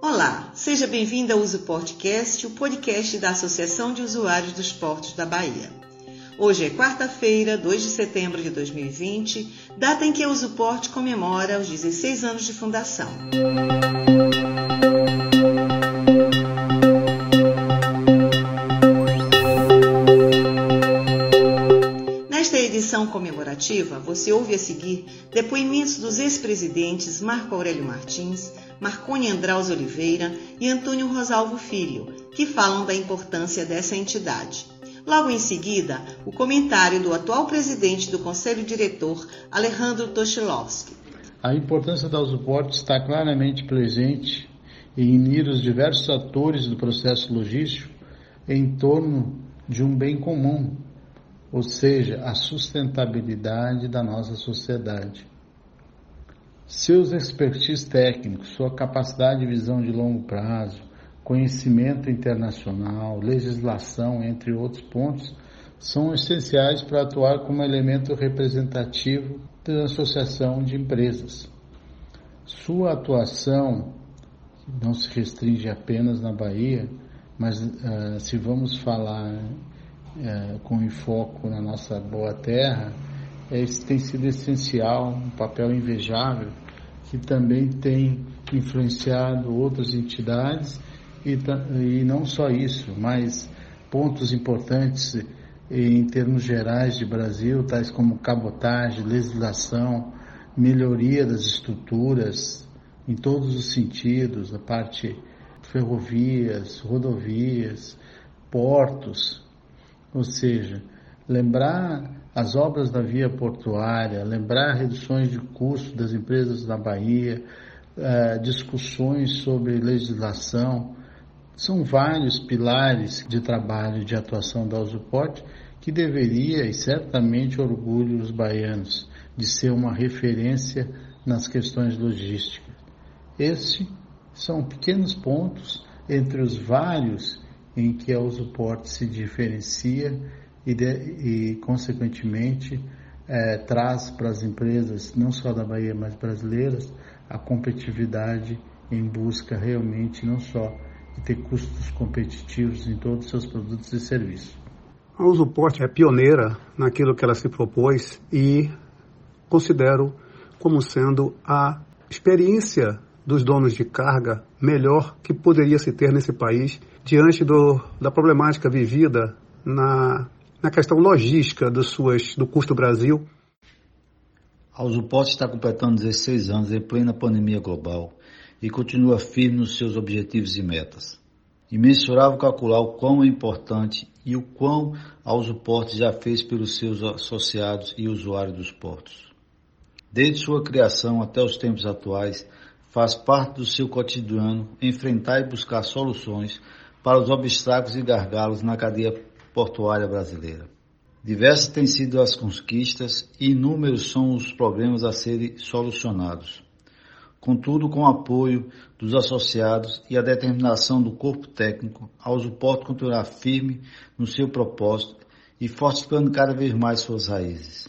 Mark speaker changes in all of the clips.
Speaker 1: Olá, seja bem-vindo ao Uso Podcast, o podcast da Associação de Usuários dos Portos da Bahia. Hoje é quarta-feira, 2 de setembro de 2020, data em que a Usuporte comemora os 16 anos de fundação. edição você ouve a seguir depoimentos dos ex-presidentes Marco Aurélio Martins, Marconi Andraus Oliveira e Antônio Rosalvo Filho, que falam da importância dessa entidade. Logo em seguida, o comentário do atual presidente do Conselho Diretor, Alejandro Toshilovski.
Speaker 2: A importância da Usuporte está claramente presente em unir os diversos atores do processo logístico em torno de um bem comum, ou seja, a sustentabilidade da nossa sociedade. Seus expertise técnicos, sua capacidade de visão de longo prazo, conhecimento internacional, legislação, entre outros pontos, são essenciais para atuar como elemento representativo da associação de empresas. Sua atuação não se restringe apenas na Bahia, mas uh, se vamos falar é, com enfoque na nossa boa terra, esse tem sido essencial, um papel invejável, que também tem influenciado outras entidades e, e não só isso, mas pontos importantes em termos gerais de Brasil, tais como cabotagem, legislação, melhoria das estruturas em todos os sentidos, a parte ferrovias, rodovias, portos, ou seja, lembrar as obras da via portuária, lembrar reduções de custo das empresas da Bahia, uh, discussões sobre legislação, são vários pilares de trabalho de atuação da Usuporte que deveria e certamente orgulho os baianos de ser uma referência nas questões logísticas. Esses são pequenos pontos entre os vários em que a Usuporte se diferencia e, de, e consequentemente, é, traz para as empresas, não só da Bahia, mas brasileiras, a competitividade em busca realmente não só de ter custos competitivos em todos os seus produtos e serviços.
Speaker 3: A Usuporte é pioneira naquilo que ela se propôs e considero como sendo a experiência dos donos de carga melhor que poderia se ter nesse país diante do, da problemática vivida na, na questão logística do, suas, do custo Brasil.
Speaker 4: A Usuporte está completando 16 anos em plena pandemia global e continua firme nos seus objetivos e metas. Imensurável calcular o quão é importante e o quão a Usuporte já fez pelos seus associados e usuários dos portos. Desde sua criação até os tempos atuais, faz parte do seu cotidiano enfrentar e buscar soluções para os obstáculos e gargalos na cadeia portuária brasileira. Diversas têm sido as conquistas e inúmeros são os problemas a serem solucionados. Contudo, com o apoio dos associados e a determinação do corpo técnico, a Usuporte continuará firme no seu propósito e fortificando cada vez mais suas raízes.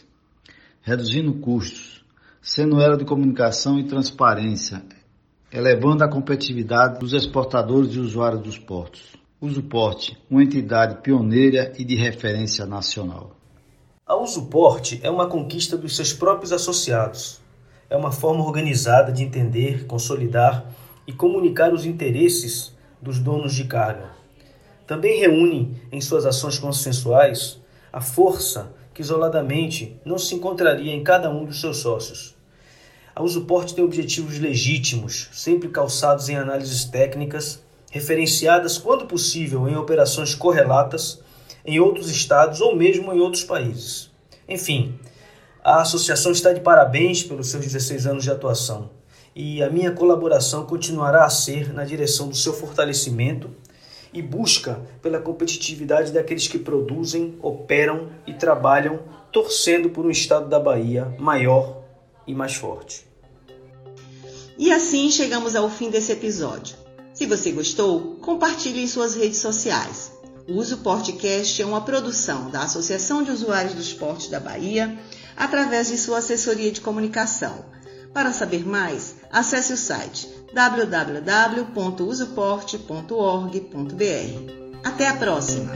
Speaker 4: Reduzindo custos, sendo ela de comunicação e transparência, elevando a competitividade dos exportadores e usuários dos portos. Usuporte, uma entidade pioneira e de referência nacional.
Speaker 5: A Usuporte é uma conquista dos seus próprios associados. É uma forma organizada de entender, consolidar e comunicar os interesses dos donos de carga. Também reúne em suas ações consensuais a força que isoladamente não se encontraria em cada um dos seus sócios. A Usuporte tem objetivos legítimos, sempre calçados em análises técnicas, referenciadas, quando possível, em operações correlatas em outros estados ou mesmo em outros países. Enfim, a associação está de parabéns pelos seus 16 anos de atuação e a minha colaboração continuará a ser na direção do seu fortalecimento e busca pela competitividade daqueles que produzem, operam e trabalham torcendo por um estado da Bahia maior e mais forte.
Speaker 1: E assim chegamos ao fim desse episódio. Se você gostou, compartilhe em suas redes sociais. O UsoPortCast é uma produção da Associação de Usuários do Esporte da Bahia, através de sua assessoria de comunicação. Para saber mais, acesse o site www.usoporte.org.br. Até a próxima!